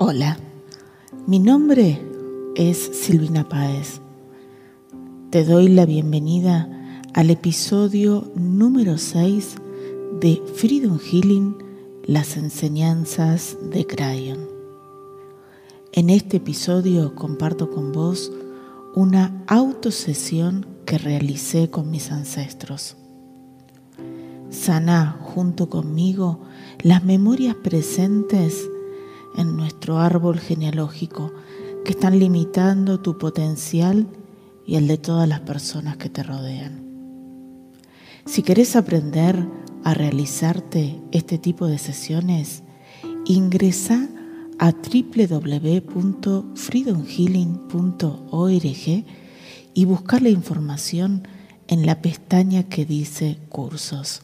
Hola, mi nombre es Silvina Páez. Te doy la bienvenida al episodio número 6 de Freedom Healing, las enseñanzas de Crayon. En este episodio comparto con vos una autosesión que realicé con mis ancestros. Sana junto conmigo las memorias presentes en nuestro árbol genealógico que están limitando tu potencial y el de todas las personas que te rodean. Si querés aprender a realizarte este tipo de sesiones, ingresa a www.freedomhealing.org y busca la información en la pestaña que dice cursos.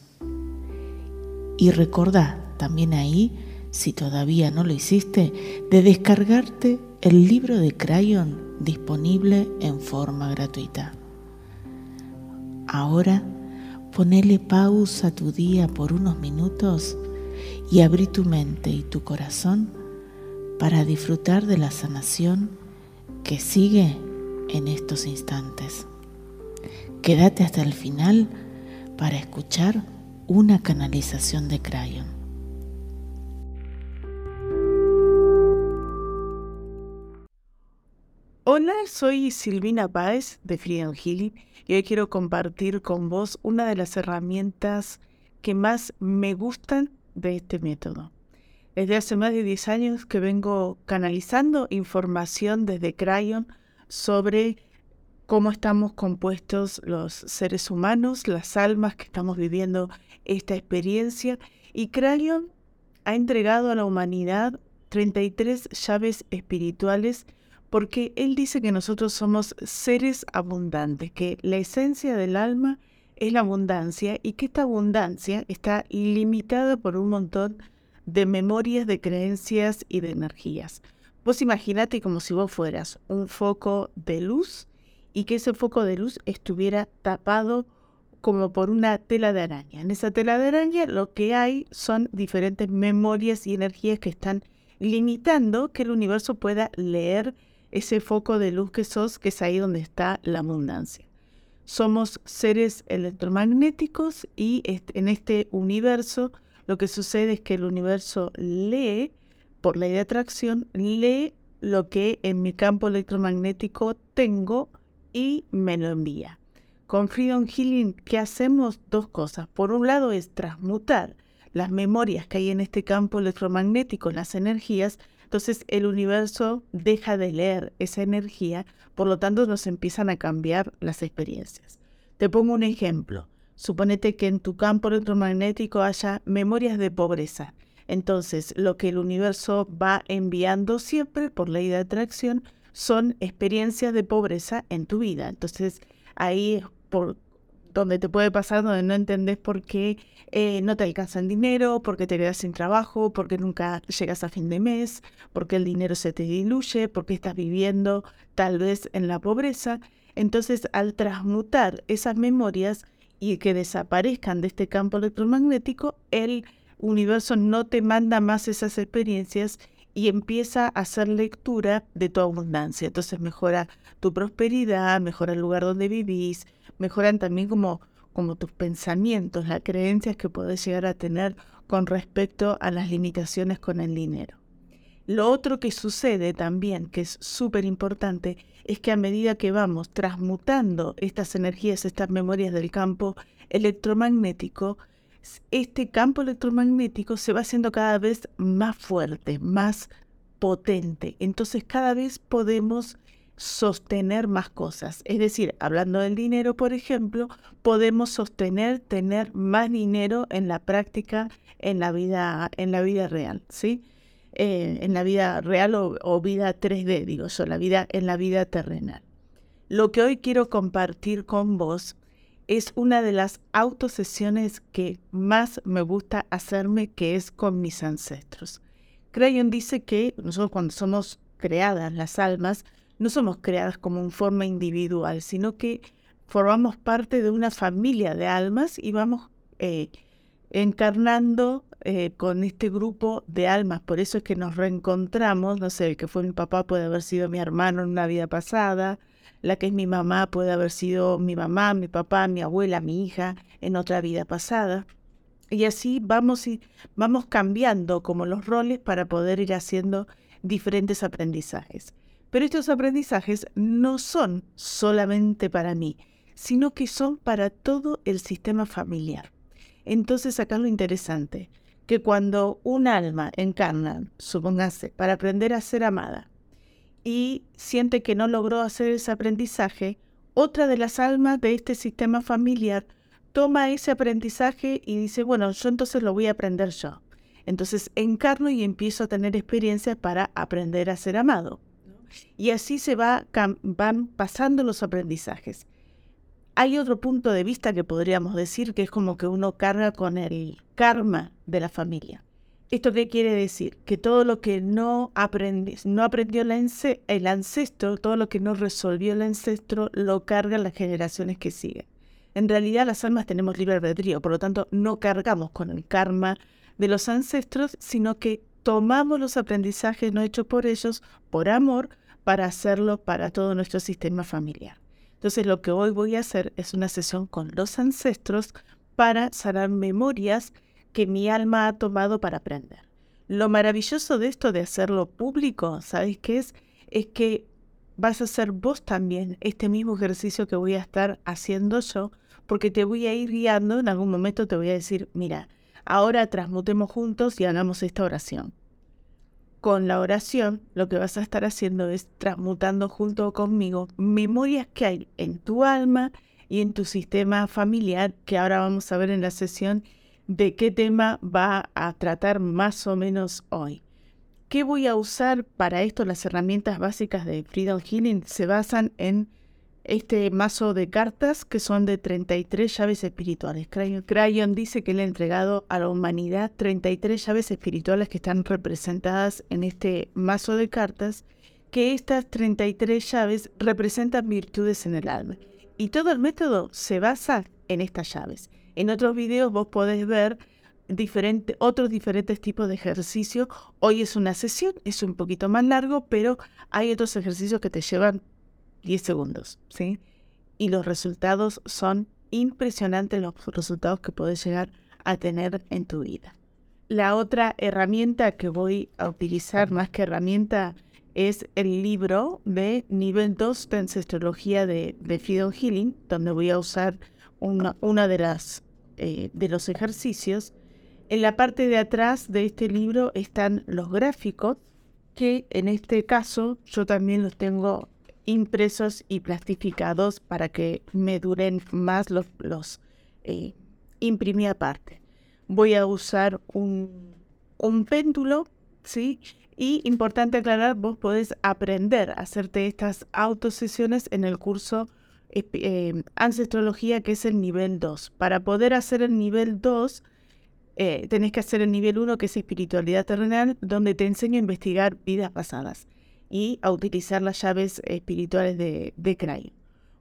Y recordá también ahí, si todavía no lo hiciste, de descargarte el libro de Crayon disponible en forma gratuita. Ahora, ponele pausa a tu día por unos minutos y abrí tu mente y tu corazón para disfrutar de la sanación que sigue en estos instantes. Quédate hasta el final para escuchar una canalización de Crayon. Hola, soy Silvina Páez de Freedom Healing y hoy quiero compartir con vos una de las herramientas que más me gustan de este método. Desde hace más de 10 años que vengo canalizando información desde Crayon sobre cómo estamos compuestos los seres humanos, las almas que estamos viviendo esta experiencia. Y Crayon ha entregado a la humanidad 33 llaves espirituales porque él dice que nosotros somos seres abundantes, que la esencia del alma es la abundancia y que esta abundancia está limitada por un montón de memorias, de creencias y de energías. Vos imaginate como si vos fueras un foco de luz y que ese foco de luz estuviera tapado como por una tela de araña. En esa tela de araña lo que hay son diferentes memorias y energías que están limitando que el universo pueda leer ese foco de luz que sos, que es ahí donde está la abundancia. Somos seres electromagnéticos y en este universo lo que sucede es que el universo lee, por ley de atracción, lee lo que en mi campo electromagnético tengo y me lo envía. Con Freedom Healing, ¿qué hacemos? Dos cosas. Por un lado es transmutar las memorias que hay en este campo electromagnético, las energías, entonces el universo deja de leer esa energía, por lo tanto nos empiezan a cambiar las experiencias. Te pongo un ejemplo. Suponete que en tu campo electromagnético haya memorias de pobreza. Entonces, lo que el universo va enviando siempre por ley de atracción son experiencias de pobreza en tu vida. Entonces, ahí por donde te puede pasar, donde no entendés por qué eh, no te alcanza el dinero, porque te quedas sin trabajo, porque nunca llegas a fin de mes, porque el dinero se te diluye, porque estás viviendo tal vez en la pobreza. Entonces, al transmutar esas memorias y que desaparezcan de este campo electromagnético, el universo no te manda más esas experiencias y empieza a hacer lectura de tu abundancia. Entonces mejora tu prosperidad, mejora el lugar donde vivís, mejoran también como, como tus pensamientos, las creencias que puedes llegar a tener con respecto a las limitaciones con el dinero. Lo otro que sucede también, que es súper importante, es que a medida que vamos transmutando estas energías, estas memorias del campo electromagnético, este campo electromagnético se va haciendo cada vez más fuerte, más potente. Entonces cada vez podemos sostener más cosas. Es decir, hablando del dinero, por ejemplo, podemos sostener tener más dinero en la práctica, en la vida, en la vida real, ¿sí? Eh, en la vida real o, vida 3D, digo yo, la vida en la vida terrenal. Lo que hoy quiero compartir con vos es una de las autosesiones que más me gusta hacerme, que es con mis ancestros. Crayon dice que nosotros cuando somos creadas las almas, no somos creadas como en forma individual, sino que formamos parte de una familia de almas y vamos eh, encarnando eh, con este grupo de almas. Por eso es que nos reencontramos. No sé, el que fue mi papá puede haber sido mi hermano en una vida pasada. La que es mi mamá puede haber sido mi mamá, mi papá, mi abuela, mi hija en otra vida pasada. Y así vamos, y, vamos cambiando como los roles para poder ir haciendo diferentes aprendizajes. Pero estos aprendizajes no son solamente para mí, sino que son para todo el sistema familiar. Entonces acá lo interesante, que cuando un alma encarna, supóngase, para aprender a ser amada, y siente que no logró hacer ese aprendizaje, otra de las almas de este sistema familiar toma ese aprendizaje y dice, bueno, yo entonces lo voy a aprender yo. Entonces encarno y empiezo a tener experiencia para aprender a ser amado. Y así se va, van pasando los aprendizajes. Hay otro punto de vista que podríamos decir que es como que uno carga con el karma de la familia. ¿Esto qué quiere decir? Que todo lo que no, no aprendió el ancestro, todo lo que no resolvió el ancestro, lo cargan las generaciones que siguen. En realidad las almas tenemos libre albedrío, por lo tanto no cargamos con el karma de los ancestros, sino que tomamos los aprendizajes no hechos por ellos, por amor, para hacerlo para todo nuestro sistema familiar. Entonces lo que hoy voy a hacer es una sesión con los ancestros para sanar memorias que mi alma ha tomado para aprender. Lo maravilloso de esto de hacerlo público, ¿sabes qué es? Es que vas a hacer vos también este mismo ejercicio que voy a estar haciendo yo porque te voy a ir guiando, en algún momento te voy a decir, mira, ahora transmutemos juntos y hagamos esta oración. Con la oración lo que vas a estar haciendo es transmutando junto conmigo memorias que hay en tu alma y en tu sistema familiar, que ahora vamos a ver en la sesión de qué tema va a tratar más o menos hoy. ¿Qué voy a usar para esto? Las herramientas básicas de Freedom Healing se basan en este mazo de cartas que son de 33 llaves espirituales. Crayon dice que le ha entregado a la humanidad 33 llaves espirituales que están representadas en este mazo de cartas, que estas 33 llaves representan virtudes en el alma. Y todo el método se basa en estas llaves. En otros videos vos podés ver otros diferentes tipos de ejercicios. Hoy es una sesión, es un poquito más largo, pero hay otros ejercicios que te llevan 10 segundos, ¿sí? Y los resultados son impresionantes, los resultados que puedes llegar a tener en tu vida. La otra herramienta que voy a utilizar más que herramienta es el libro de nivel 2 de ancestrología de, de Healing, donde voy a usar una, de las eh, de los ejercicios. En la parte de atrás de este libro están los gráficos, que en este caso yo también los tengo impresos y plastificados para que me duren más los, los eh, imprimí aparte. Voy a usar un, un péndulo, ¿sí? Y importante aclarar, vos podés aprender a hacerte estas autosesiones en el curso eh, Ancestrología, que es el nivel 2. Para poder hacer el nivel 2, eh, tenés que hacer el nivel 1, que es espiritualidad terrenal, donde te enseño a investigar vidas pasadas y a utilizar las llaves espirituales de, de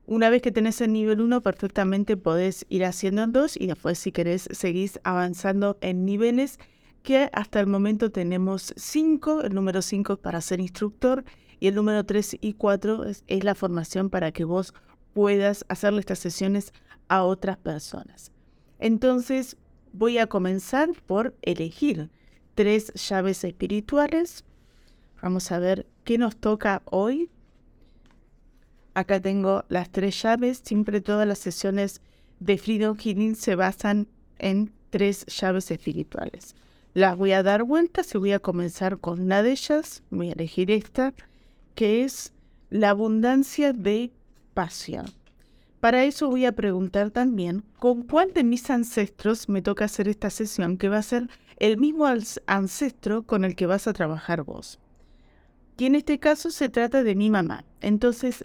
Una vez que tenés el nivel 1, perfectamente podés ir haciendo en 2 y después si querés seguís avanzando en niveles que hasta el momento tenemos 5, el número 5 para ser instructor y el número 3 y 4 es, es la formación para que vos puedas hacerle estas sesiones a otras personas. Entonces voy a comenzar por elegir tres llaves espirituales. Vamos a ver ¿Qué nos toca hoy? Acá tengo las tres llaves. Siempre todas las sesiones de Freedom Healing se basan en tres llaves espirituales. Las voy a dar vueltas y voy a comenzar con una de ellas. Voy a elegir esta, que es la abundancia de pasión. Para eso voy a preguntar también con cuál de mis ancestros me toca hacer esta sesión, que va a ser el mismo ancestro con el que vas a trabajar vos. Y en este caso se trata de mi mamá. Entonces,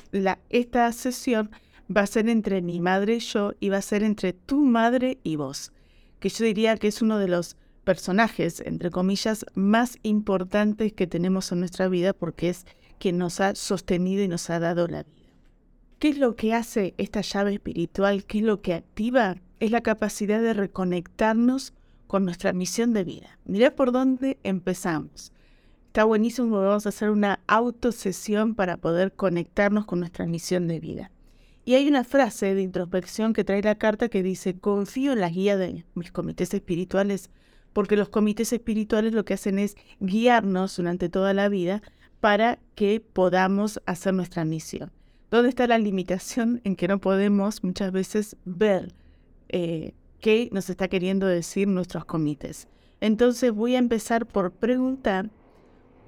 esta sesión va a ser entre mi madre y yo y va a ser entre tu madre y vos, que yo diría que es uno de los personajes, entre comillas, más importantes que tenemos en nuestra vida porque es quien nos ha sostenido y nos ha dado la vida. ¿Qué es lo que hace esta llave espiritual? ¿Qué es lo que activa? Es la capacidad de reconectarnos con nuestra misión de vida. Mirá por dónde empezamos. Está buenísimo, vamos a hacer una autosesión para poder conectarnos con nuestra misión de vida. Y hay una frase de introspección que trae la carta que dice, confío en la guía de mis comités espirituales, porque los comités espirituales lo que hacen es guiarnos durante toda la vida para que podamos hacer nuestra misión. ¿Dónde está la limitación en que no podemos muchas veces ver eh, qué nos está queriendo decir nuestros comités? Entonces voy a empezar por preguntar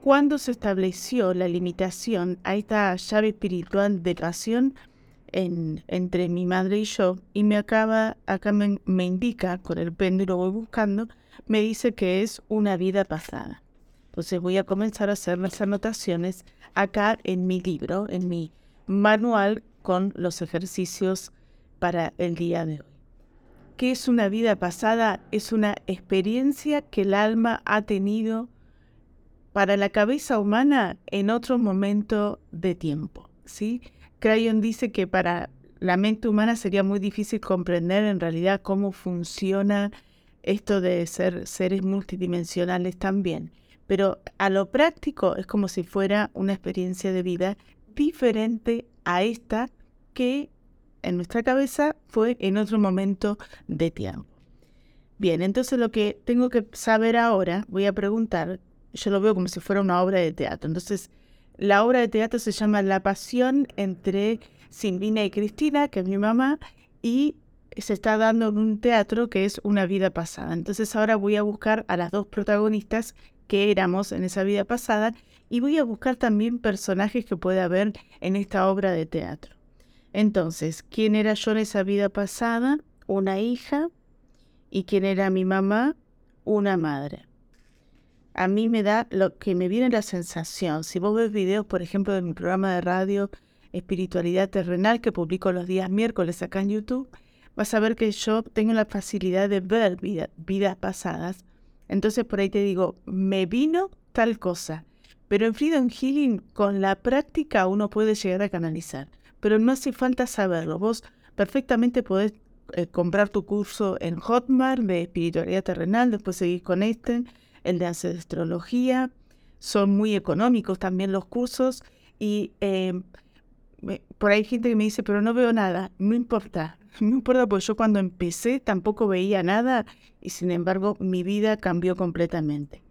cuándo se estableció la limitación a esta llave espiritual de pasión entre mi madre y yo, y me acaba, acá me, me indica, con el péndulo voy buscando, me dice que es una vida pasada. Entonces voy a comenzar a hacer las anotaciones acá en mi libro, en mi manual con los ejercicios para el día de hoy. ¿Qué es una vida pasada? Es una experiencia que el alma ha tenido para la cabeza humana en otro momento de tiempo. ¿sí? Crayon dice que para la mente humana sería muy difícil comprender en realidad cómo funciona esto de ser seres multidimensionales también. Pero a lo práctico es como si fuera una experiencia de vida diferente a esta que en nuestra cabeza fue en otro momento de tiempo. Bien, entonces lo que tengo que saber ahora, voy a preguntar, yo lo veo como si fuera una obra de teatro. Entonces, la obra de teatro se llama La pasión entre Silvina y Cristina, que es mi mamá, y se está dando en un teatro que es una vida pasada. Entonces ahora voy a buscar a las dos protagonistas que éramos en esa vida pasada y voy a buscar también personajes que pueda haber en esta obra de teatro. Entonces, ¿quién era yo en esa vida pasada? Una hija. ¿Y quién era mi mamá? Una madre. A mí me da lo que me viene la sensación. Si vos ves videos, por ejemplo, de mi programa de radio Espiritualidad Terrenal que publico los días miércoles acá en YouTube, vas a ver que yo tengo la facilidad de ver vidas pasadas. Entonces por ahí te digo, me vino tal cosa. Pero en Freedom Healing, con la práctica, uno puede llegar a canalizar. Pero no hace falta saberlo. Vos perfectamente podés eh, comprar tu curso en Hotmart de espiritualidad terrenal, después seguís con este, el de astrología. Son muy económicos también los cursos. Y em, por ahí hay gente que me dice, pero no veo nada. No importa. No importa, porque yo cuando empecé tampoco veía nada y sin embargo mi vida cambió completamente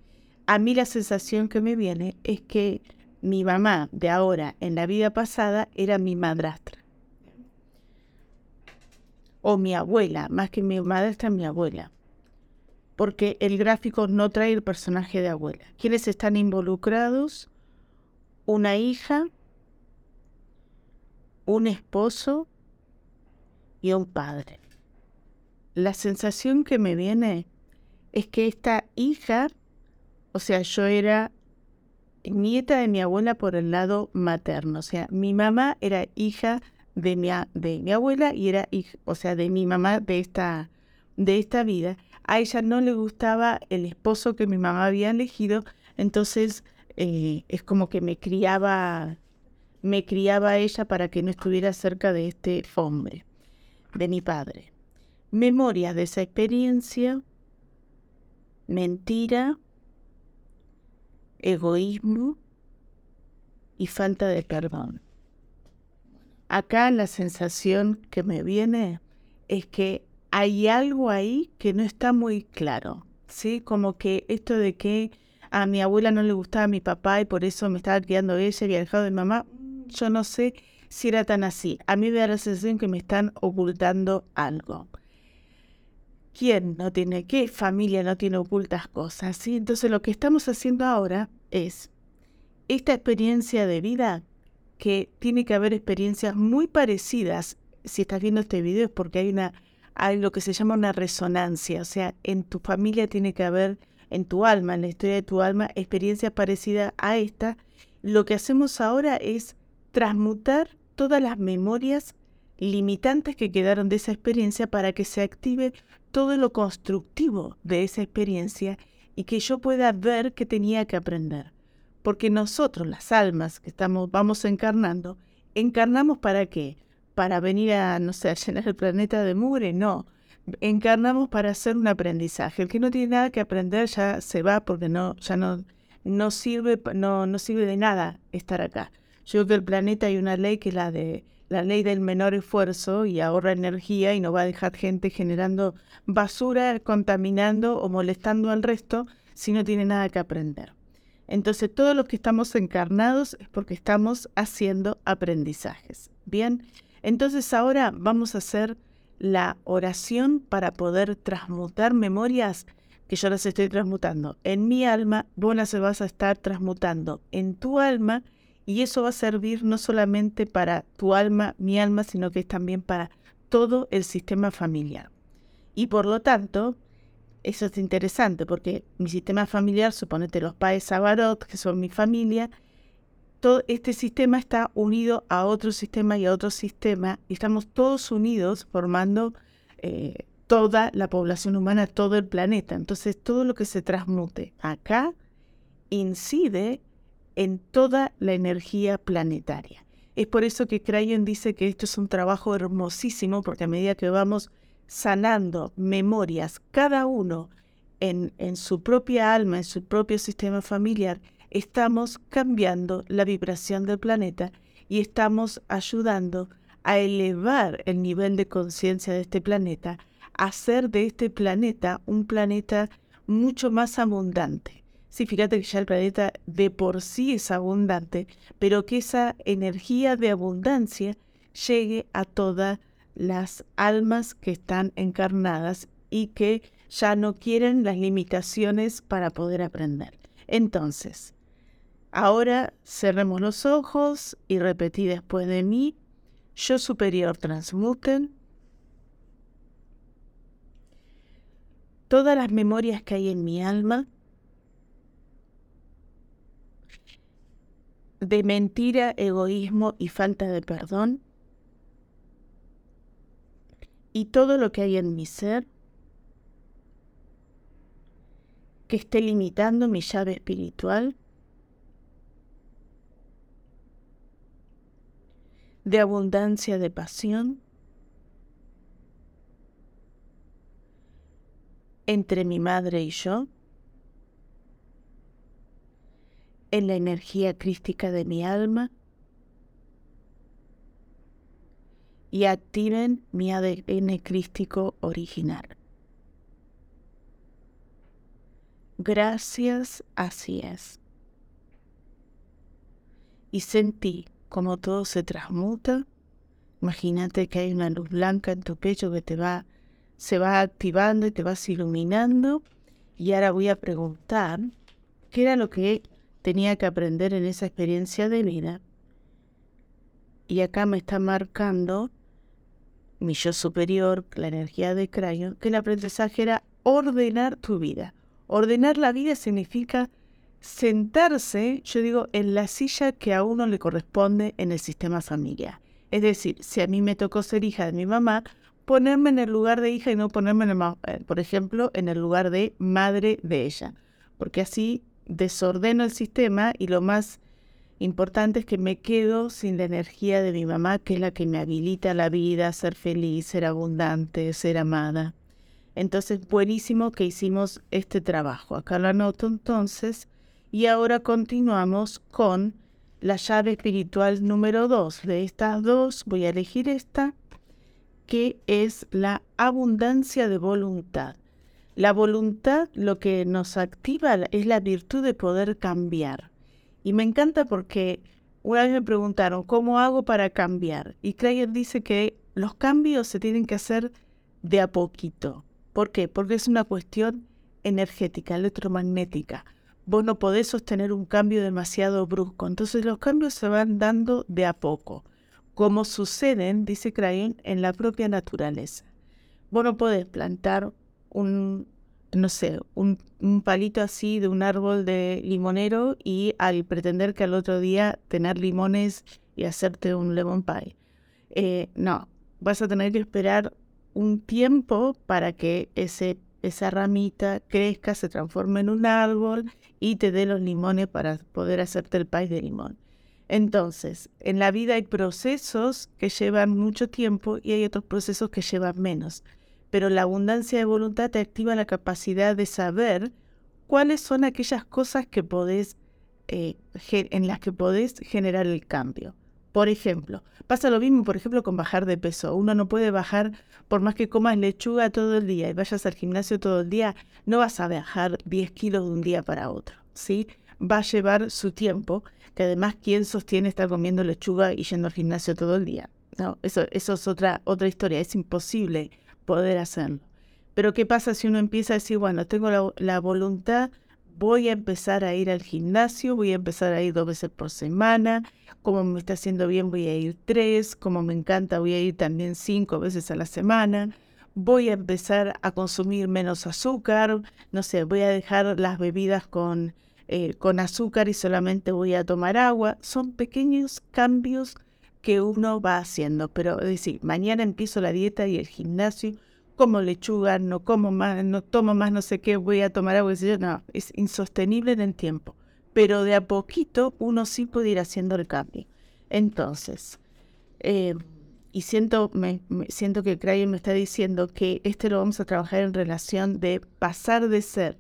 a mí la sensación que me viene es que mi mamá de ahora en la vida pasada era mi madrastra. O mi abuela, más que mi madrastra, mi abuela. Porque el gráfico no trae el personaje de abuela. ¿Quiénes están involucrados? Una hija, un esposo y un padre. La sensación que me viene es que esta hija o sea, yo era nieta de mi abuela por el lado materno. O sea, mi mamá era hija de mi, de mi abuela y era hija, o sea, de mi mamá de esta, de esta vida. A ella no le gustaba el esposo que mi mamá había elegido, entonces eh, es como que me criaba, me criaba ella para que no estuviera cerca de este hombre, de mi padre. Memoria de esa experiencia, mentira, egoísmo y falta de perdón. Acá la sensación que me viene es que hay algo ahí que no está muy claro, ¿sí? Como que esto de que a mi abuela no le gustaba a mi papá y por eso me estaba criando ella y había dejado de mamá, yo no sé si era tan así. A mí me da la sensación que me están ocultando algo. ¿Quién no tiene, qué familia no tiene ocultas cosas? ¿sí? Entonces lo que estamos haciendo ahora es esta experiencia de vida que tiene que haber experiencias muy parecidas. Si estás viendo este video es porque hay una hay lo que se llama una resonancia, o sea, en tu familia tiene que haber en tu alma, en la historia de tu alma, experiencias parecidas a esta. Lo que hacemos ahora es transmutar todas las memorias limitantes que quedaron de esa experiencia para que se active todo lo constructivo de esa experiencia y que yo pueda ver que tenía que aprender. Porque nosotros, las almas que estamos, vamos encarnando, ¿encarnamos para qué? ¿Para venir a, no sé, llenar el planeta de mugre? No. encarnamos para hacer un aprendizaje. El que no tiene nada que aprender ya se va porque no, ya no, no sirve, no, no sirve de nada estar acá. Yo creo que el planeta hay una ley que es la de la ley del menor esfuerzo y ahorra energía y no va a dejar gente generando basura, contaminando o molestando al resto si no tiene nada que aprender. Entonces, todos los que estamos encarnados es porque estamos haciendo aprendizajes. Bien, entonces ahora vamos a hacer la oración para poder transmutar memorias que yo las estoy transmutando en mi alma, vos las vas a estar transmutando en tu alma y eso va a servir no solamente para tu alma, mi alma, sino que es también para todo el sistema familiar. Y por lo tanto, eso es interesante porque mi sistema familiar, suponete los Paes Abarot, que son mi familia, todo este sistema está unido a otro sistema y a otro sistema y estamos todos unidos formando eh, toda la población humana, todo el planeta. Entonces todo lo que se transmute acá incide en toda la energía planetaria. Es por eso que Crayon dice que esto es un trabajo hermosísimo porque a medida que vamos sanando memorias, cada uno en, en su propia alma, en su propio sistema familiar, estamos cambiando la vibración del planeta y estamos ayudando a elevar el nivel de conciencia de este planeta, a hacer de este planeta un planeta mucho más abundante. Sí, fíjate que ya el planeta de por sí es abundante, pero que esa energía de abundancia llegue a toda las almas que están encarnadas y que ya no quieren las limitaciones para poder aprender. Entonces, ahora cerremos los ojos y repetí después de mí, yo superior transmuten. Todas las memorias que hay en mi alma de mentira, egoísmo y falta de perdón y todo lo que hay en mi ser que esté limitando mi llave espiritual de abundancia de pasión entre mi madre y yo, en la energía crística de mi alma, y activen mi ADN crístico original. Gracias, así es. Y sentí como todo se transmuta. Imagínate que hay una luz blanca en tu pecho que te va, se va activando y te vas iluminando. Y ahora voy a preguntar qué era lo que tenía que aprender en esa experiencia de vida. Y acá me está marcando mi yo superior, la energía de Crayon, que el aprendizaje era ordenar tu vida. Ordenar la vida significa sentarse, yo digo, en la silla que a uno le corresponde en el sistema familiar. Es decir, si a mí me tocó ser hija de mi mamá, ponerme en el lugar de hija y no ponerme, en el, eh, por ejemplo, en el lugar de madre de ella. Porque así desordeno el sistema y lo más importante es que me quedo sin la energía de mi mamá, que es la que me habilita la vida, ser feliz, ser abundante, ser amada. Entonces, buenísimo que hicimos este trabajo. Acá lo anoto entonces. Y ahora continuamos con la llave espiritual número dos. De estas dos voy a elegir esta, que es la abundancia de voluntad. La voluntad lo que nos activa es la virtud de poder cambiar. Y me encanta porque una vez me preguntaron, ¿cómo hago para cambiar? Y Krager dice que los cambios se tienen que hacer de a poquito. ¿Por qué? Porque es una cuestión energética, electromagnética. Vos no podés sostener un cambio demasiado brusco. Entonces los cambios se van dando de a poco, como suceden, dice Crayon, en la propia naturaleza. Vos no podés plantar un, no sé, un, palito así de un árbol de limonero y al pretender que al otro día tener limones y hacerte un lemon pie. Eh, no, vas a tener que esperar un tiempo para que ese, esa ramita crezca, se transforme en un árbol y te dé los limones para poder hacerte el pie de limón. Entonces, en la vida hay procesos que llevan mucho tiempo y hay otros procesos que llevan menos pero la abundancia de voluntad te activa la capacidad de saber cuáles son aquellas cosas que podés, eh, en las que podés generar el cambio. Por ejemplo, pasa lo mismo, por ejemplo, con bajar de peso. Uno no puede bajar, por más que comas lechuga todo el día y vayas al gimnasio todo el día, no vas a bajar 10 kilos de un día para otro, ¿sí? Va a llevar su tiempo, que además, ¿quién sostiene estar comiendo lechuga y yendo al gimnasio todo el día? No, eso, eso es otra, otra historia, es imposible poder hacerlo. Pero ¿qué pasa si uno empieza a decir, bueno, tengo la, la voluntad voy a empezar a ir al gimnasio, voy a empezar a ir dos veces por semana, como me está haciendo bien voy a ir tres, como me encanta voy a ir también cinco veces a la semana, voy a empezar a consumir menos azúcar, no sé, voy a dejar las bebidas con, eh, con azúcar y solamente voy a tomar agua. Son pequeños cambios que uno va haciendo, pero es decir, mañana empiezo la dieta y el gimnasio como lechuga, no como más, no tomo más no sé qué, voy a tomar agua, no, es insostenible en el tiempo. Pero de a poquito uno sí puede ir haciendo el cambio. Entonces, eh, y siento, me, siento que Crayon me está diciendo que este lo vamos a trabajar en relación de pasar de ser,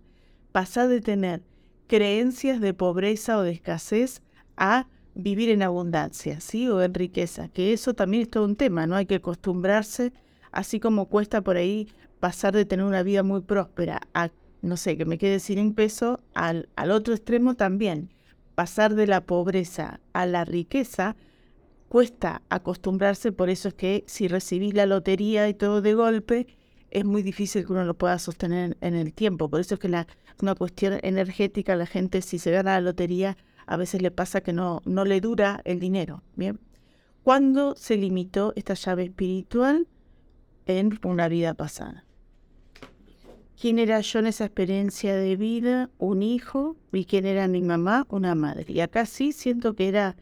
pasar de tener creencias de pobreza o de escasez a vivir en abundancia, ¿sí? O en riqueza, que eso también es todo un tema, ¿no? Hay que acostumbrarse así como cuesta por ahí pasar de tener una vida muy próspera a, no sé, que me quede sin peso, al, al otro extremo también. Pasar de la pobreza a la riqueza cuesta acostumbrarse, por eso es que si recibís la lotería y todo de golpe, es muy difícil que uno lo pueda sostener en el tiempo. Por eso es que la, una cuestión energética, la gente si se gana la lotería, a veces le pasa que no, no le dura el dinero. Bien. ¿Cuándo se limitó esta llave espiritual? En una vida pasada. ¿Quién era yo en esa experiencia de vida? Un hijo. ¿Y quién era mi mamá? Una madre. Y acá sí siento que era,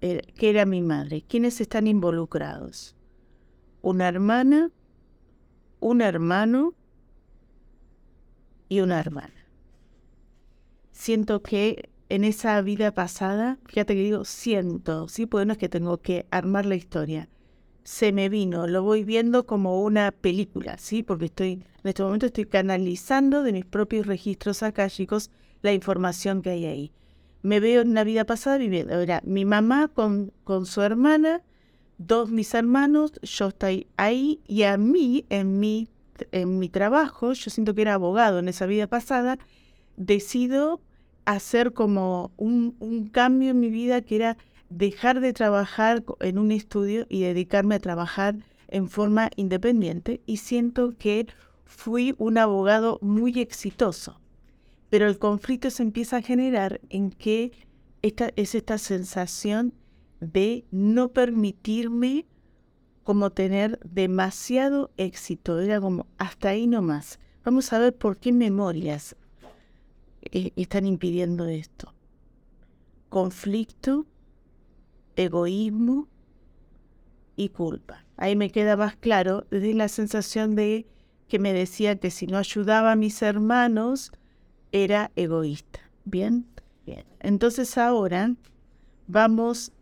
eh, que era mi madre. ¿Quiénes están involucrados? Una hermana, un hermano y una hermana. Siento que en esa vida pasada, fíjate que digo siento, sí, pues no es que tengo que armar la historia se me vino, lo voy viendo como una película, ¿sí? Porque estoy, en este momento estoy canalizando de mis propios registros akáshicos la información que hay ahí. Me veo en una vida pasada viviendo, era mi mamá con, con su hermana, dos mis hermanos, yo estoy ahí y a mí, en mi, en mi trabajo, yo siento que era abogado en esa vida pasada, decido hacer como un, un cambio en mi vida que era dejar de trabajar en un estudio y dedicarme a trabajar en forma independiente y siento que fui un abogado muy exitoso. Pero el conflicto se empieza a generar en que esta, es esta sensación de no permitirme como tener demasiado éxito. Era como hasta ahí nomás. Vamos a ver por qué memorias eh, están impidiendo esto. Conflicto egoísmo y culpa. Ahí me queda más claro desde la sensación de que me decía que si no ayudaba a mis hermanos era egoísta. ¿Bien? Bien. Entonces ahora vamos,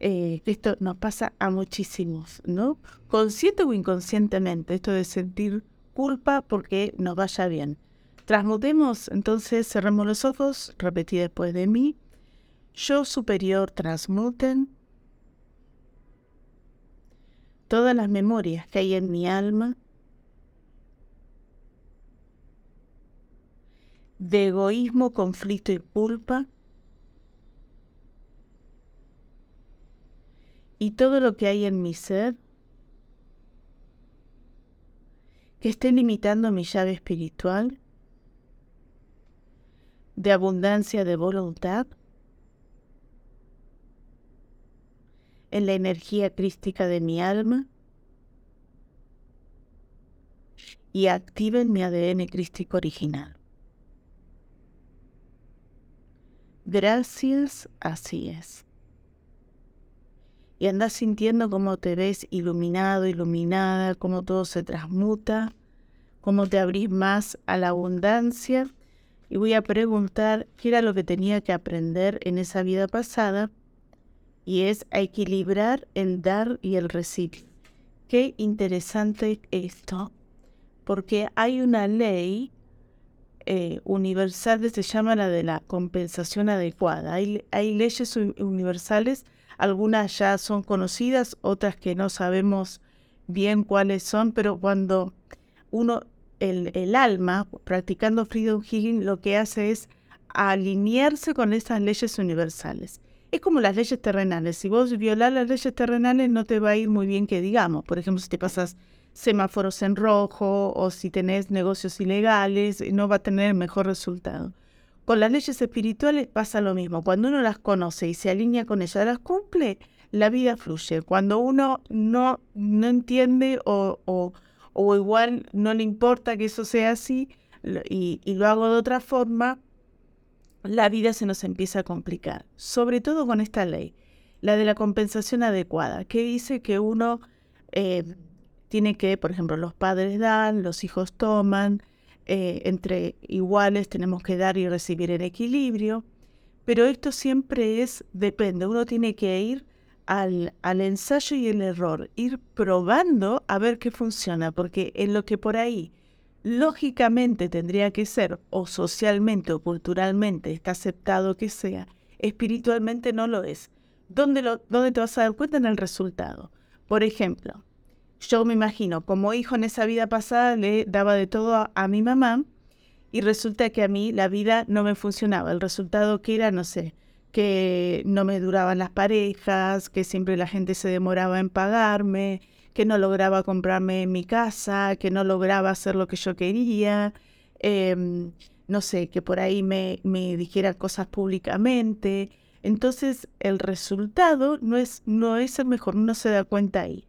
eh, esto nos pasa a muchísimos, ¿no? Consciente o inconscientemente, esto de sentir culpa porque nos vaya bien. Transmutemos, entonces cerremos los ojos, repetí después de mí yo superior transmuten todas las memorias que hay en mi alma de egoísmo, conflicto y culpa y todo lo que hay en mi ser que esté limitando mi llave espiritual de abundancia de voluntad en la energía crística de mi alma y activen mi ADN crístico original. Gracias, así es. Y andas sintiendo cómo te ves iluminado, iluminada, cómo todo se transmuta, cómo te abrís más a la abundancia. Y voy a preguntar qué era lo que tenía que aprender en esa vida pasada y es equilibrar el dar y el recibir. Qué interesante esto, porque hay una ley eh, universal que se llama la de la compensación adecuada. Hay, leyes universales, algunas ya son conocidas, otras que no sabemos bien cuáles son, pero cuando uno, el, alma, practicando Freedom Healing, lo que hace es alinearse con esas leyes universales. Es como las leyes terrenales. Si vos violás las leyes terrenales no te va a ir muy bien que digamos. Por ejemplo, si te pasas semáforos en rojo o si tenés negocios ilegales, no va a tener el mejor resultado. Con las leyes espirituales pasa lo mismo. Cuando uno las conoce y se alinea con ellas, las cumple, la vida fluye. Cuando uno no, no entiende o, o, igual no le importa que eso sea así y, y lo hago de otra forma, la vida se nos empieza a complicar, sobre todo con esta ley, la de la compensación adecuada, que dice que uno eh, tiene que, por ejemplo, los padres dan, los hijos toman, eh, entre iguales tenemos que dar y recibir en equilibrio, pero esto siempre es, depende, uno tiene que ir al, al ensayo y el error, ir probando a ver qué funciona, porque en lo que por ahí lógicamente tendría que ser, o socialmente o culturalmente está aceptado que sea, espiritualmente no lo es. ¿Dónde, lo, ¿Dónde te vas a dar cuenta en el resultado? Por ejemplo, yo me imagino, como hijo en esa vida pasada le daba de todo a, mi mamá y resulta que a mí la vida no me funcionaba. El resultado que era, no sé, que no me duraban las parejas, que siempre la gente se demoraba en pagarme, que no lograba comprarme mi casa, que no lograba hacer lo que yo quería, em, no sé, que por ahí me, me dijera cosas públicamente. Entonces el resultado no es, no es el mejor, no se da cuenta ahí.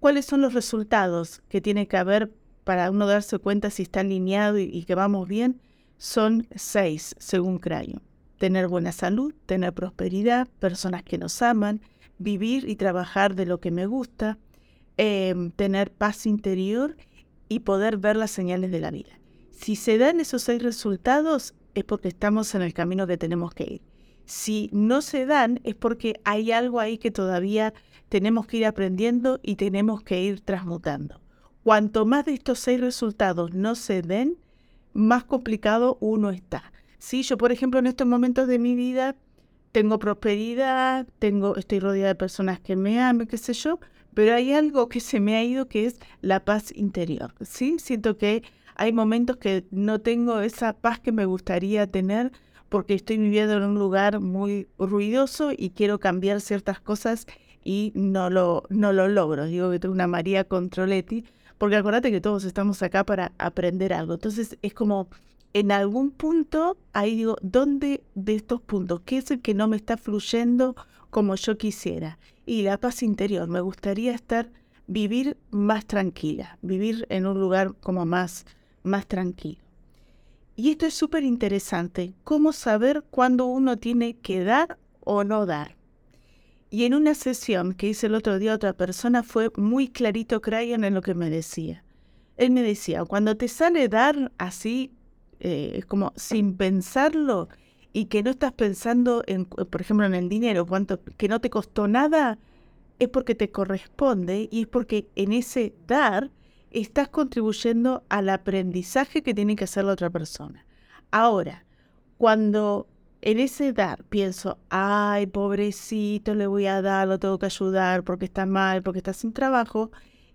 ¿Cuáles son los resultados que tiene que haber para uno darse cuenta si está alineado y, que vamos bien? Son seis, según Crayon. Tener buena salud, tener prosperidad, personas que nos aman, vivir y trabajar de lo que me gusta, Em, tener paz interior y poder ver las señales de la vida. Si se dan esos seis resultados es porque estamos en el camino que tenemos que ir. Si no se dan es porque hay algo ahí que todavía tenemos que ir aprendiendo y tenemos que ir transmutando. Cuanto más de estos seis resultados no se den, más complicado uno está. Si yo, por ejemplo, en estos momentos de mi vida tengo prosperidad, tengo, estoy rodeada de personas que me aman, qué sé yo, pero hay algo que se me ha ido que es la paz interior. ¿sí? Siento que hay momentos que no tengo esa paz que me gustaría tener porque estoy viviendo en un lugar muy ruidoso y quiero cambiar ciertas cosas y no lo, no lo logro. Digo que tengo una María Controletti, porque acuérdate que todos estamos acá para aprender algo. Entonces es como en algún punto, ahí digo, ¿dónde de estos puntos? ¿Qué es el que no me está fluyendo como yo quisiera? y la paz interior. Me gustaría estar, vivir más tranquila, vivir en un lugar como más, más tranquilo. Y esto es súper interesante, cómo saber cuándo uno tiene que dar o no dar. Y en una sesión que hice el otro día otra persona fue muy clarito Crayon en lo que me decía. Él me decía, cuando te sale dar así, eh, como sin pensarlo, y que no estás pensando, en, por ejemplo, en el dinero, cuánto, que no te costó nada, es porque te corresponde y es porque en ese dar estás contribuyendo al aprendizaje que tiene que hacer la otra persona. Ahora, cuando en ese dar pienso, ay, pobrecito, le voy a dar, lo tengo que ayudar porque está mal, porque está sin trabajo,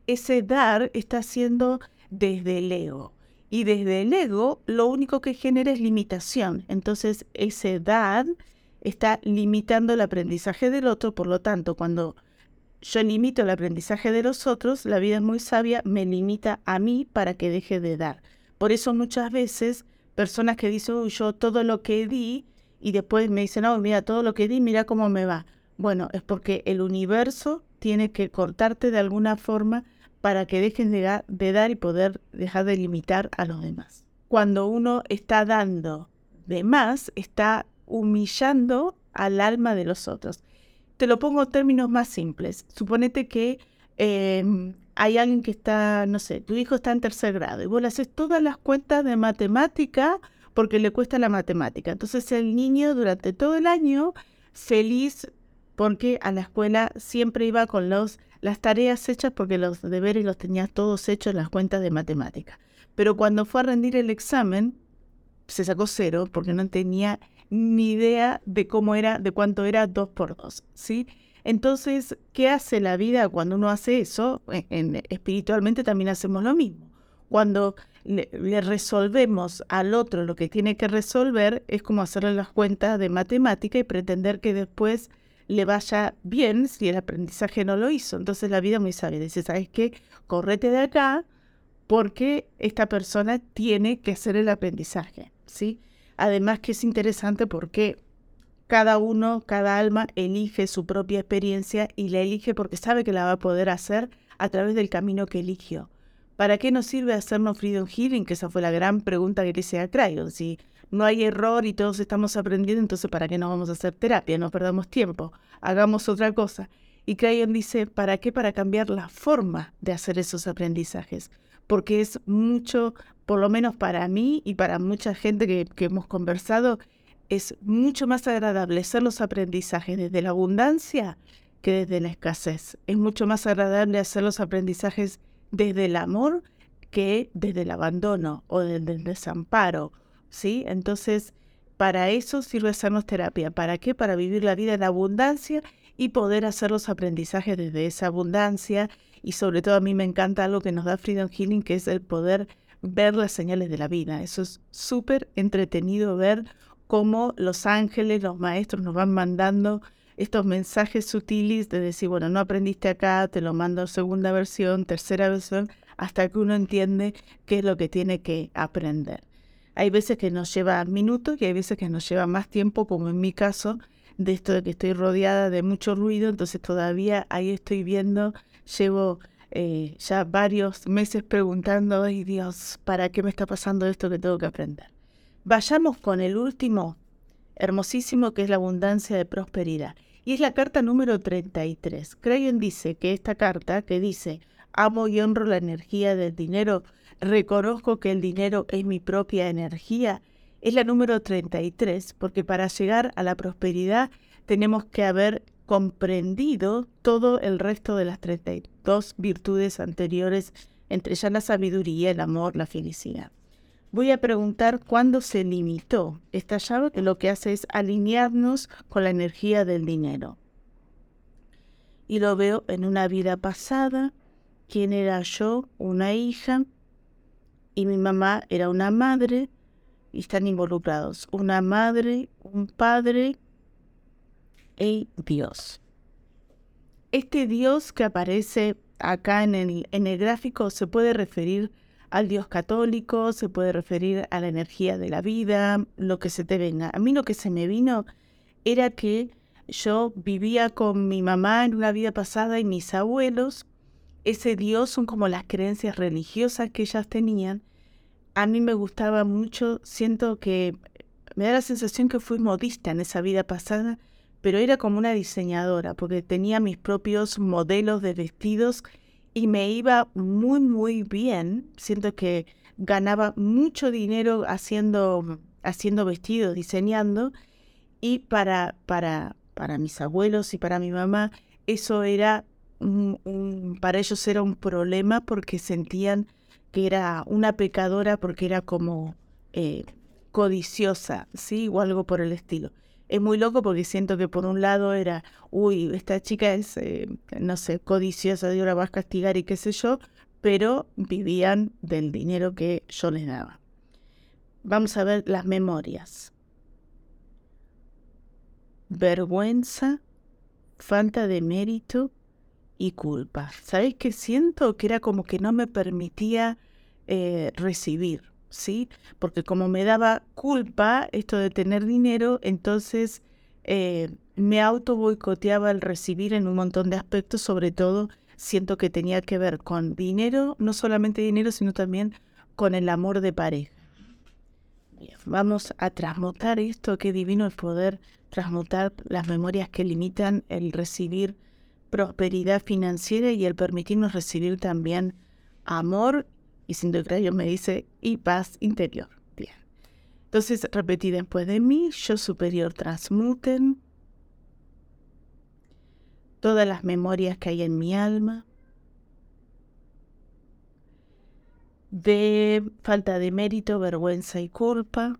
ese dar está haciendo desde el ego. Y desde el ego lo único que genera es limitación. Entonces esa edad está limitando el aprendizaje del otro. Por lo tanto, cuando yo limito el aprendizaje de los otros, la vida es muy sabia, me limita a mí para que deje de dar. Por eso muchas veces personas que dicen, Uy, yo todo lo que di, y después me dicen, no, mira, todo lo que di, mira cómo me va. Bueno, es porque el universo tiene que cortarte de alguna forma para que dejen de, dar y poder dejar de limitar a los demás. Cuando uno está dando de más, está humillando al alma de los otros. Te lo pongo en términos más simples. Suponete que em, hay alguien que está, no sé, tu hijo está en tercer grado y vos le haces todas las cuentas de matemática porque le cuesta la matemática. Entonces el niño durante todo el año feliz porque a la escuela siempre iba con los las tareas hechas porque los deberes los tenía todos hechos en las cuentas de matemática. Pero cuando fue a rendir el examen, se sacó cero porque no tenía ni idea de cómo era, de cuánto era 2 por 2, ¿sí? Entonces, ¿qué hace la vida cuando uno hace eso? En, espiritualmente también hacemos lo mismo. Cuando le, resolvemos al otro lo que tiene que resolver, es como hacerle las cuentas de matemática y pretender que después le vaya bien si el aprendizaje no lo hizo. Entonces la vida muy sabia dice, ¿sabes qué? Correte de acá porque esta persona tiene que hacer el aprendizaje, ¿sí? Además que es interesante porque cada uno, cada alma elige su propia experiencia y la elige porque sabe que la va a poder hacer a través del camino que eligió. ¿Para qué nos sirve hacernos Freedom Healing? Que esa fue la gran pregunta que le hice a Crayon. No hay error y todos estamos aprendiendo, entonces ¿para qué no vamos a hacer terapia? No perdamos tiempo, hagamos otra cosa. Y Crayon dice, ¿para qué? Para cambiar la forma de hacer esos aprendizajes. Porque es mucho, por lo menos para mí y para mucha gente que, que hemos conversado, es mucho más agradable hacer los aprendizajes desde la abundancia que desde la escasez. Es mucho más agradable hacer los aprendizajes desde el amor que desde el abandono o desde el desamparo, ¿sí? Entonces, para eso sirve hacernos terapia. ¿Para qué? Para vivir la vida en abundancia y poder hacer los aprendizajes desde esa abundancia. Y sobre todo a mí me encanta algo que nos da Freedom Healing, que es el poder ver las señales de la vida. Eso es súper entretenido ver cómo los ángeles, los maestros nos van mandando estos mensajes sutiles de decir, bueno, no aprendiste acá, te lo mando segunda versión, tercera versión, hasta que uno entiende qué es lo que tiene que aprender. Hay veces que nos lleva minutos y hay veces que nos lleva más tiempo, como en mi caso, de esto de que estoy rodeada de mucho ruido, entonces todavía ahí estoy viendo, llevo eh, ya varios meses preguntando, ay Dios, ¿para qué me está pasando esto que tengo que aprender? Vayamos con el último, hermosísimo, que es la abundancia de prosperidad. Y es la carta número 33. Crayon dice que esta carta, que dice, amo y honro la energía del dinero, reconozco que el dinero es mi propia energía, es la número 33, porque para llegar a la prosperidad tenemos que haber comprendido todo el resto de las 32 virtudes anteriores, entre ellas la sabiduría, el amor, la felicidad voy a preguntar cuándo se limitó esta llave, que lo que hace es alinearnos con la energía del dinero. Y lo veo en una vida pasada, quién era yo, una hija, y mi mamá era una madre, y están involucrados una madre, un padre y Dios. Este Dios que aparece acá en el, en el gráfico se puede referir al Dios católico, se puede referir a la energía de la vida, lo que se te venga. A mí lo que se me vino era que yo vivía con mi mamá en una vida pasada y mis abuelos, ese Dios son como las creencias religiosas que ellas tenían. A mí me gustaba mucho, siento que me da la sensación que fui modista en esa vida pasada, pero era como una diseñadora, porque tenía mis propios modelos de vestidos y me iba muy, muy bien. Siento que ganaba mucho dinero haciendo, haciendo vestidos, diseñando. Y para, para, para mis abuelos y para mi mamá, eso era para ellos era un problema porque sentían que era una pecadora porque era como eh, codiciosa, ¿sí? O algo por el estilo es muy loco porque siento que por un lado era, uy, esta chica es, eh, no sé, codiciosa, de ahora vas a castigar y qué sé yo, pero vivían del dinero que yo les daba. Vamos a ver las memorias. Vergüenza, falta de mérito y culpa. ¿Sabéis que siento que era como que no me permitía eh, recibir? ¿sí? Porque como me daba culpa esto de tener dinero, entonces eh, me auto boicoteaba el recibir en un montón de aspectos, sobre todo siento que tenía que ver con dinero, no solamente dinero, sino también con el amor de pareja. vamos a transmutar esto, qué divino el poder transmutar las memorias que limitan el recibir prosperidad financiera y el permitirnos recibir también amor y sin yo me dice, y paz interior. Bien. Entonces repetí después de mí, yo superior transmuten. todas las memorias que hay en mi alma, de falta de mérito, vergüenza y culpa,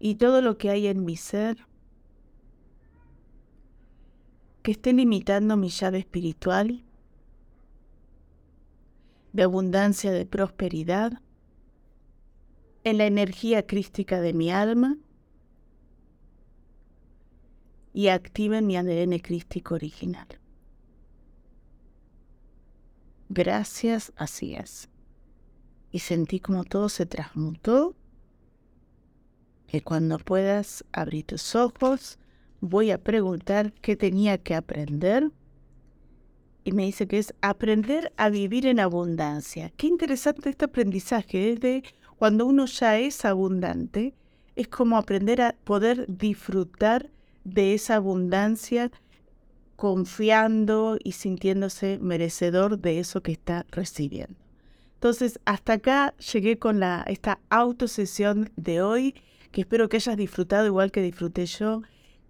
y todo lo que hay en mi ser que esté limitando mi llave espiritual de abundancia, de prosperidad, en la energía crística de mi alma y activen mi ADN crístico original. Gracias, así es. Y sentí como todo se transmutó. Que cuando puedas abrir tus ojos, voy a preguntar qué tenía que aprender. Y me dice que es aprender a vivir en abundancia. Qué interesante este aprendizaje. Desde cuando uno ya es abundante, es como aprender a poder disfrutar de esa abundancia confiando y sintiéndose merecedor de eso que está recibiendo. Entonces, hasta acá llegué con la, esta autosesión de hoy, que espero que hayas disfrutado igual que disfruté yo,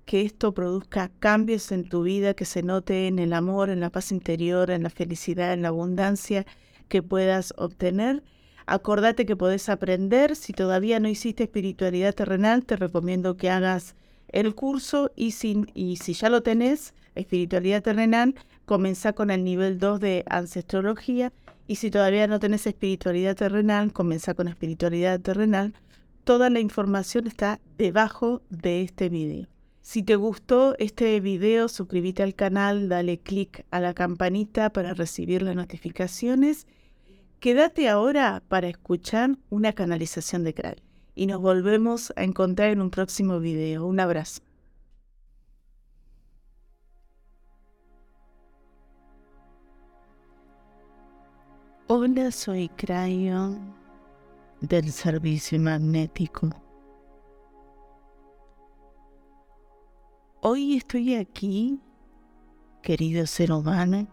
que esto produzca cambios en tu vida, que se note en el amor, en la paz interior, en la felicidad, en la abundancia que puedas obtener. Acordate que podés aprender. Si todavía no hiciste espiritualidad terrenal, te recomiendo que hagas el curso y si, y ya lo tenés, espiritualidad terrenal, comenzá con el nivel 2 de ancestrología y si todavía no tenés espiritualidad terrenal, comenzá con espiritualidad terrenal. Toda la información está debajo de este video. Si te gustó este video, suscríbete al canal, dale click a la campanita para recibir las notificaciones. Quédate ahora para escuchar una canalización de Kral y nos volvemos a encontrar en un próximo video. Un abrazo. Hola, soy Crayon del Servicio Magnético. Hoy estoy aquí, querido ser humano,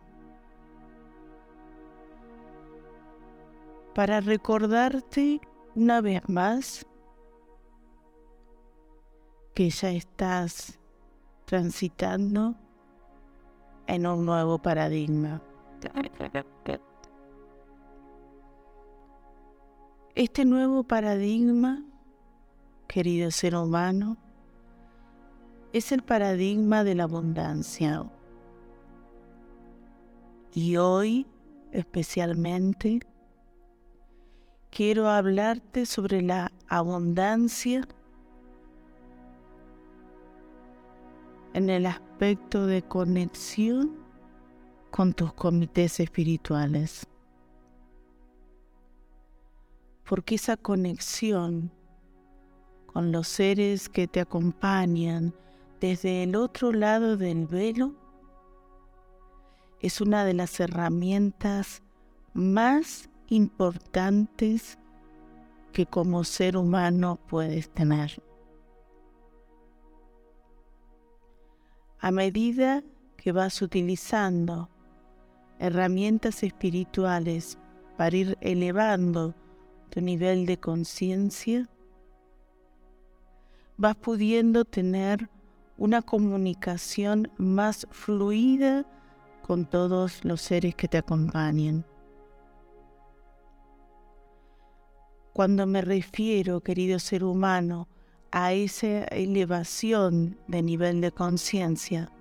para recordarte una vez más que ya estás transitando en un nuevo paradigma. Este nuevo paradigma, querido ser humano, es el paradigma de la abundancia. Y hoy, especialmente, quiero hablarte sobre la abundancia en el aspecto de conexión con tus comités espirituales porque esa conexión con los seres que te acompañan desde el otro lado del velo es una de las herramientas más importantes que como ser humano puedes tener. A medida que vas utilizando herramientas espirituales para ir elevando tu nivel de conciencia, vas pudiendo tener una comunicación más fluida con todos los seres que te acompañan. Cuando me refiero, querido ser humano, a esa elevación de nivel de conciencia,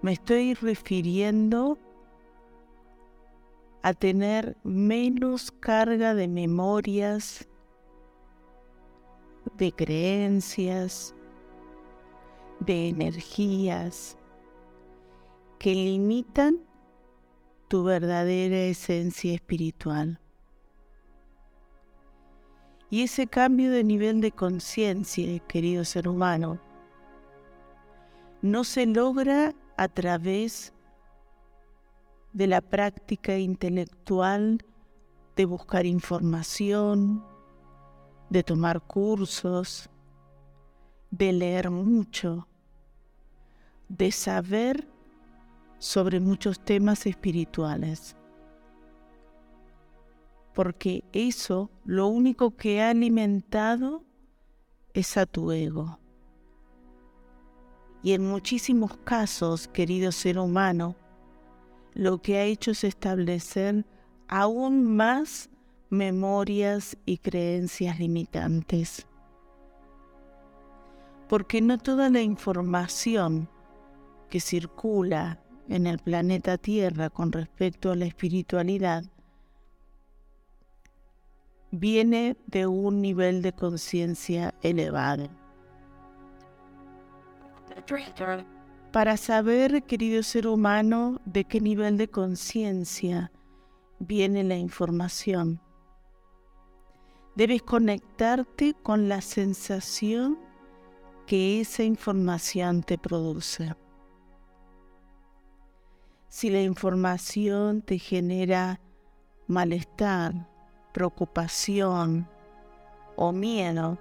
me estoy refiriendo a tener menos carga de memorias, de creencias, de energías que limitan tu verdadera esencia espiritual. Y ese cambio de nivel de conciencia, querido ser humano, no se logra a través de la práctica intelectual de buscar información, de tomar cursos, de leer mucho, de saber sobre muchos temas espirituales. Porque eso lo único que ha alimentado es a tu ego. Y en muchísimos casos, querido ser humano, lo que ha hecho es establecer aún más memorias y creencias limitantes. Porque no toda la información que circula en el planeta Tierra con respecto a la espiritualidad viene de un nivel de conciencia elevado. Para saber, querido ser humano, de qué nivel de conciencia viene la información, debes conectarte con la sensación que esa información te produce. Si la información te genera malestar, preocupación o miedo,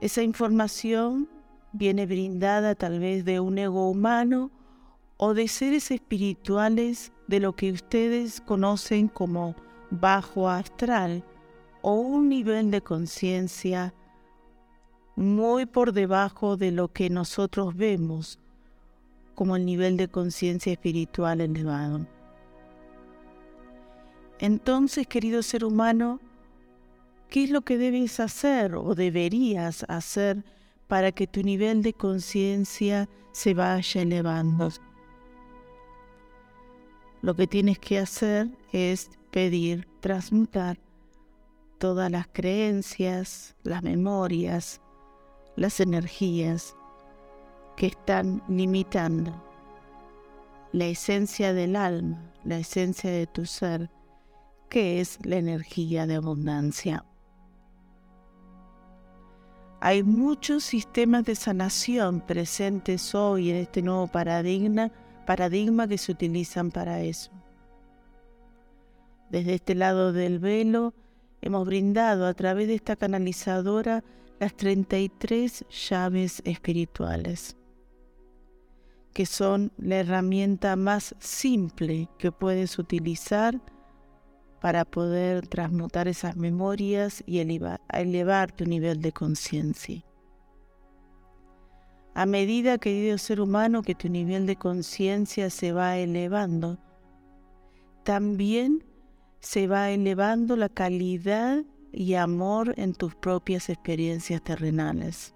esa información viene brindada tal vez de un ego humano o de seres espirituales de lo que ustedes conocen como bajo astral o un nivel de conciencia muy por debajo de lo que nosotros vemos como el nivel de conciencia espiritual elevado. Entonces, querido ser humano, ¿qué es lo que debes hacer o deberías hacer para que tu nivel de conciencia se vaya elevando? Lo que tienes que hacer es pedir, transmutar todas las creencias, las memorias, las energías que están limitando la esencia del alma, la esencia de tu ser, que es la energía de abundancia. Hay muchos sistemas de sanación presentes hoy en este nuevo paradigma paradigma que se utilizan para eso. Desde este lado del velo hemos brindado a través de esta canalizadora las 33 llaves espirituales, que son la herramienta más simple que puedes utilizar para poder transmutar esas memorias y elevar, elevar tu nivel de conciencia. A medida, querido ser humano, que tu nivel de conciencia se va elevando, también se va elevando la calidad y amor en tus propias experiencias terrenales.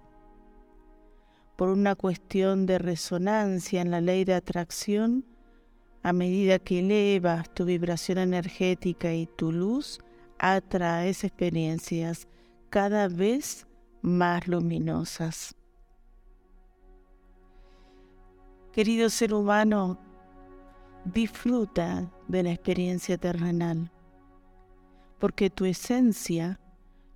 Por una cuestión de resonancia en la ley de atracción, a medida que elevas tu vibración energética y tu luz, atraes experiencias cada vez más luminosas. Querido ser humano, disfruta de la experiencia terrenal, porque tu esencia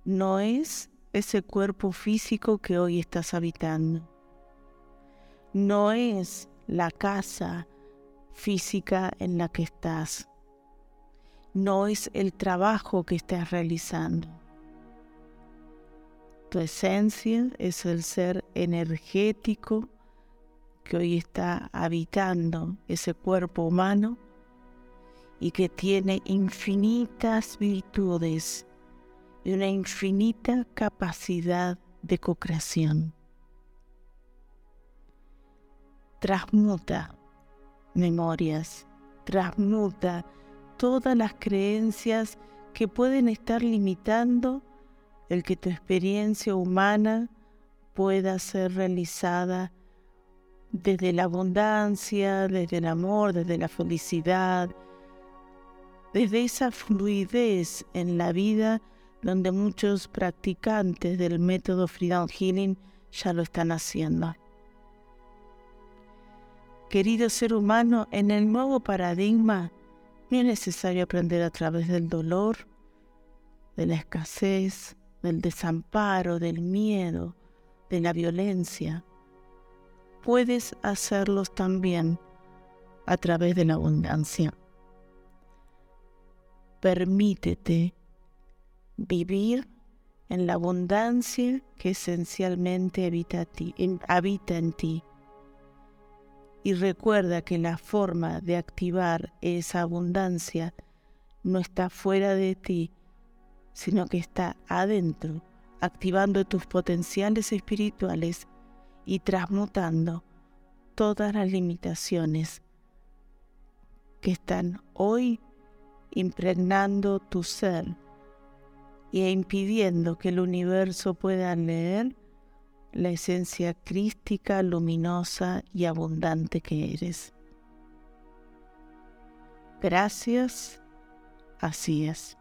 no es ese cuerpo físico que hoy estás habitando. No es la casa física en la que estás. No es el trabajo que estás realizando. Tu esencia es el ser energético que hoy está habitando ese cuerpo humano y que tiene infinitas virtudes y una infinita capacidad de co-creación. Transmuta memorias, transmuta todas las creencias que pueden estar limitando el que tu experiencia humana pueda ser realizada desde la abundancia, desde el amor, desde la felicidad, desde esa fluidez en la vida donde muchos practicantes del método Freedom Healing ya lo están haciendo. Querido ser humano, en el nuevo paradigma no es necesario aprender a través del dolor, de la escasez, del desamparo, del miedo, de la violencia puedes hacerlos también a través de la abundancia. Permítete vivir en la abundancia que esencialmente habita, en ti. Y recuerda que la forma de activar esa abundancia no está fuera de ti, sino que está adentro, activando tus potenciales espirituales y transmutando todas las limitaciones que están hoy impregnando tu ser e impidiendo que el universo pueda leer la esencia crística, luminosa y abundante que eres. Gracias, así es.